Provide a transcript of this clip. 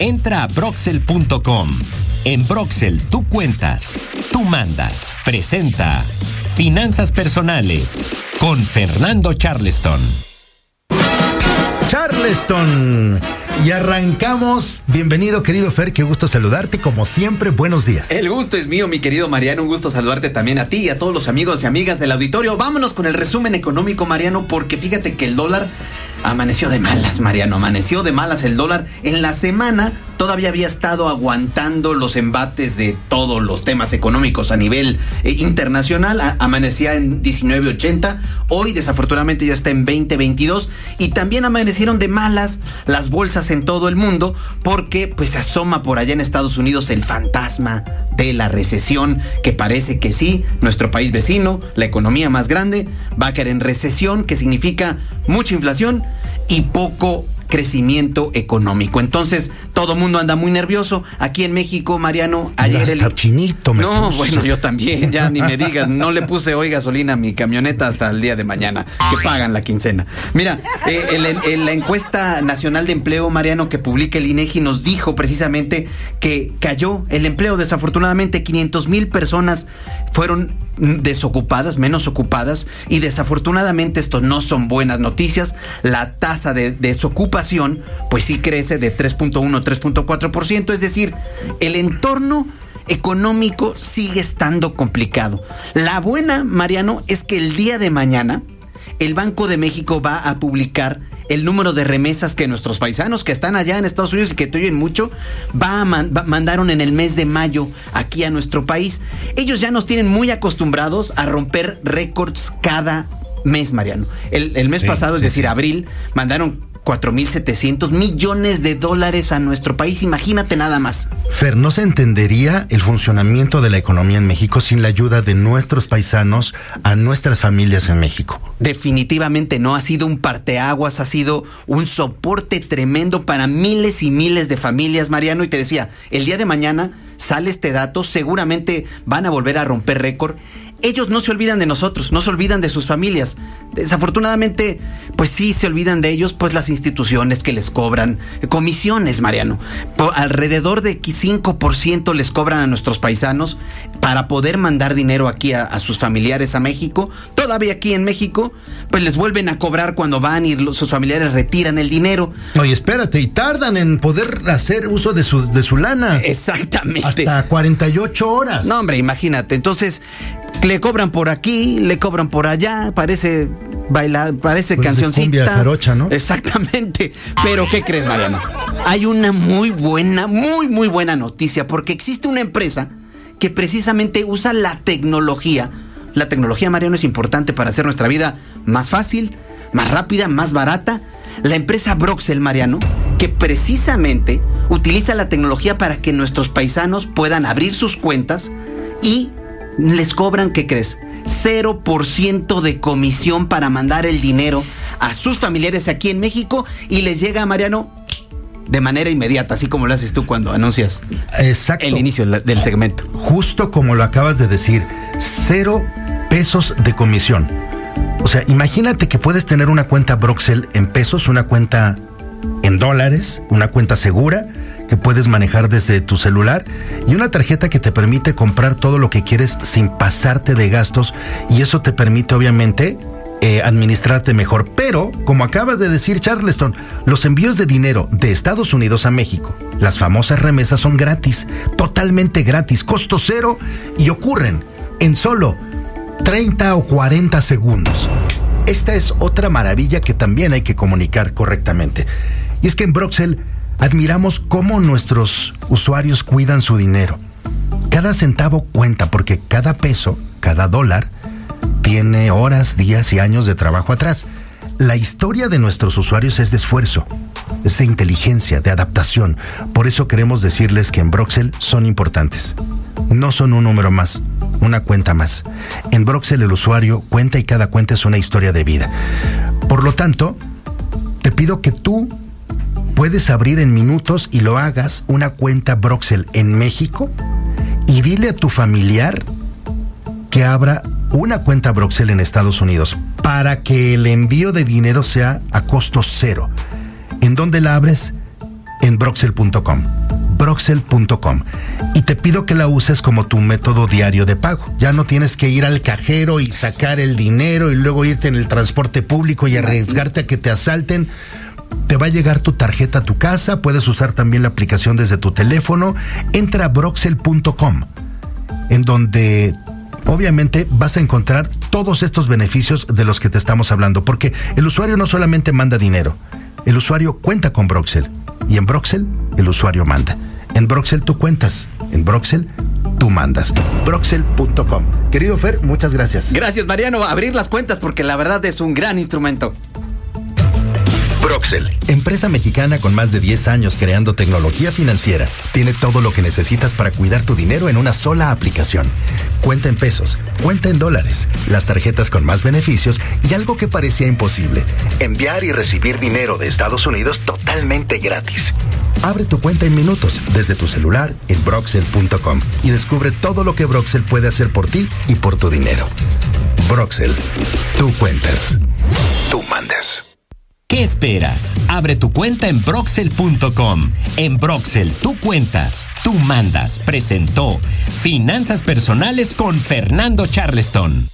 Entra a broxel.com. En Broxel tú cuentas, tú mandas. Presenta Finanzas Personales con Fernando Charleston. Charleston. Y arrancamos. Bienvenido, querido Fer, qué gusto saludarte. Como siempre, buenos días. El gusto es mío, mi querido Mariano. Un gusto saludarte también a ti y a todos los amigos y amigas del auditorio. Vámonos con el resumen económico, Mariano, porque fíjate que el dólar Amaneció de malas, Mariano, amaneció de malas el dólar. En la semana todavía había estado aguantando los embates de todos los temas económicos a nivel eh, internacional. amanecía en 19.80, hoy desafortunadamente ya está en 20.22 y también amanecieron de malas las bolsas en todo el mundo porque pues se asoma por allá en Estados Unidos el fantasma de la recesión que parece que sí, nuestro país vecino, la economía más grande, va a caer en recesión, que significa mucha inflación y poco crecimiento económico. Entonces, todo el mundo anda muy nervioso. Aquí en México, Mariano, ayer el. chinito me No, bueno, yo también, ya ni me digas. No le puse hoy gasolina a mi camioneta hasta el día de mañana, que pagan la quincena. Mira, eh, en, la encuesta nacional de empleo, Mariano, que publica el INEGI, nos dijo precisamente que cayó el empleo. Desafortunadamente, 500 mil personas fueron desocupadas, menos ocupadas, y desafortunadamente esto no son buenas noticias. La tasa de desocupación, pues sí crece de 3.1 a 3.4%, es decir, el entorno económico sigue estando complicado. La buena, Mariano, es que el día de mañana el Banco de México va a publicar el número de remesas que nuestros paisanos que están allá en Estados Unidos y que te oyen mucho, va a mandaron en el mes de mayo aquí a nuestro país. Ellos ya nos tienen muy acostumbrados a romper récords cada mes, Mariano. El, mes pasado, es decir, abril, mandaron 4.700 millones de dólares a nuestro país. Imagínate nada más. Fer, no se entendería el funcionamiento de la economía en México sin la ayuda de nuestros paisanos a nuestras familias en México. Definitivamente no. Ha sido un parteaguas, ha sido un soporte tremendo para miles y miles de familias, Mariano. Y te decía, el día de mañana sale este dato, seguramente van a volver a romper récord ellos no se olvidan de nosotros, no se olvidan de sus familias. Desafortunadamente, pues sí se olvidan de ellos, pues las instituciones que les cobran comisiones, Mariano. alrededor de 5% les cobran a nuestros paisanos para poder mandar dinero aquí a, sus familiares a México. Todavía aquí en México, pues les vuelven a cobrar cuando van y sus familiares retiran el dinero. Oye, espérate, y tardan en poder hacer uso de su, de su lana. Exactamente. Hasta 48 horas. No, hombre, imagínate. Entonces, le cobran por aquí, le cobran por allá, parece bailar, parece pues cancioncita. ¿no? Exactamente. Pero ¿qué crees, Mariano? Hay una muy buena, muy muy buena noticia porque existe una empresa que precisamente usa la tecnología. La tecnología, Mariano, es importante para hacer nuestra vida más fácil, más rápida, más barata. La empresa Broxel, Mariano, que precisamente utiliza la tecnología para que nuestros paisanos puedan abrir sus cuentas y les cobran, ¿qué crees? 0% de comisión para mandar el dinero a sus familiares aquí en México y les llega a Mariano de manera inmediata, así como lo haces tú cuando anuncias el inicio del segmento. Justo como lo acabas de decir, cero pesos de comisión. O sea, imagínate que puedes tener una cuenta Broxel en pesos, una cuenta en dólares, una cuenta segura que puedes manejar desde tu celular y una tarjeta que te permite comprar todo lo que quieres sin pasarte de gastos y eso te permite obviamente eh, administrarte mejor. Pero, como acabas de decir Charleston, los envíos de dinero de Estados Unidos a México, las famosas remesas son gratis, totalmente gratis, costo cero y ocurren en solo 30 o 40 segundos. Esta es otra maravilla que también hay que comunicar correctamente. Y es que en Broxel admiramos cómo nuestros usuarios cuidan su dinero. Cada centavo cuenta porque cada peso, cada dólar, tiene horas, días y años de trabajo atrás. La historia de nuestros usuarios es de esfuerzo, es de inteligencia, de adaptación. Por eso queremos decirles que en Broxel son importantes. No son un número más, una cuenta más. En Broxel el usuario cuenta y cada cuenta es una historia de vida. Por lo tanto, te pido que tú puedes abrir en minutos y lo hagas una cuenta Broxel en México y dile a tu familiar que abra una cuenta Broxel en Estados Unidos para que el envío de dinero sea a costo cero. ¿En dónde la abres? en broxel.com. Broxel.com. Y te pido que la uses como tu método diario de pago. Ya no tienes que ir al cajero y sacar el dinero y luego irte en el transporte público y arriesgarte a que te asalten. Te va a llegar tu tarjeta a tu casa, puedes usar también la aplicación desde tu teléfono. Entra a broxel.com, en donde obviamente vas a encontrar todos estos beneficios de los que te estamos hablando, porque el usuario no solamente manda dinero, el usuario cuenta con Broxel y en Broxel el usuario manda. En Broxel tú cuentas, en Broxel tú mandas. Broxel.com. Querido Fer, muchas gracias. Gracias Mariano, abrir las cuentas porque la verdad es un gran instrumento. Broxel, empresa mexicana con más de 10 años creando tecnología financiera, tiene todo lo que necesitas para cuidar tu dinero en una sola aplicación. Cuenta en pesos, cuenta en dólares, las tarjetas con más beneficios y algo que parecía imposible, enviar y recibir dinero de Estados Unidos totalmente gratis. Abre tu cuenta en minutos desde tu celular en broxel.com y descubre todo lo que Broxel puede hacer por ti y por tu dinero. Broxel, tú cuentas, tú mandas. ¿Qué esperas? Abre tu cuenta en Broxel.com. En Broxel, tú cuentas, tú mandas. Presentó Finanzas Personales con Fernando Charleston.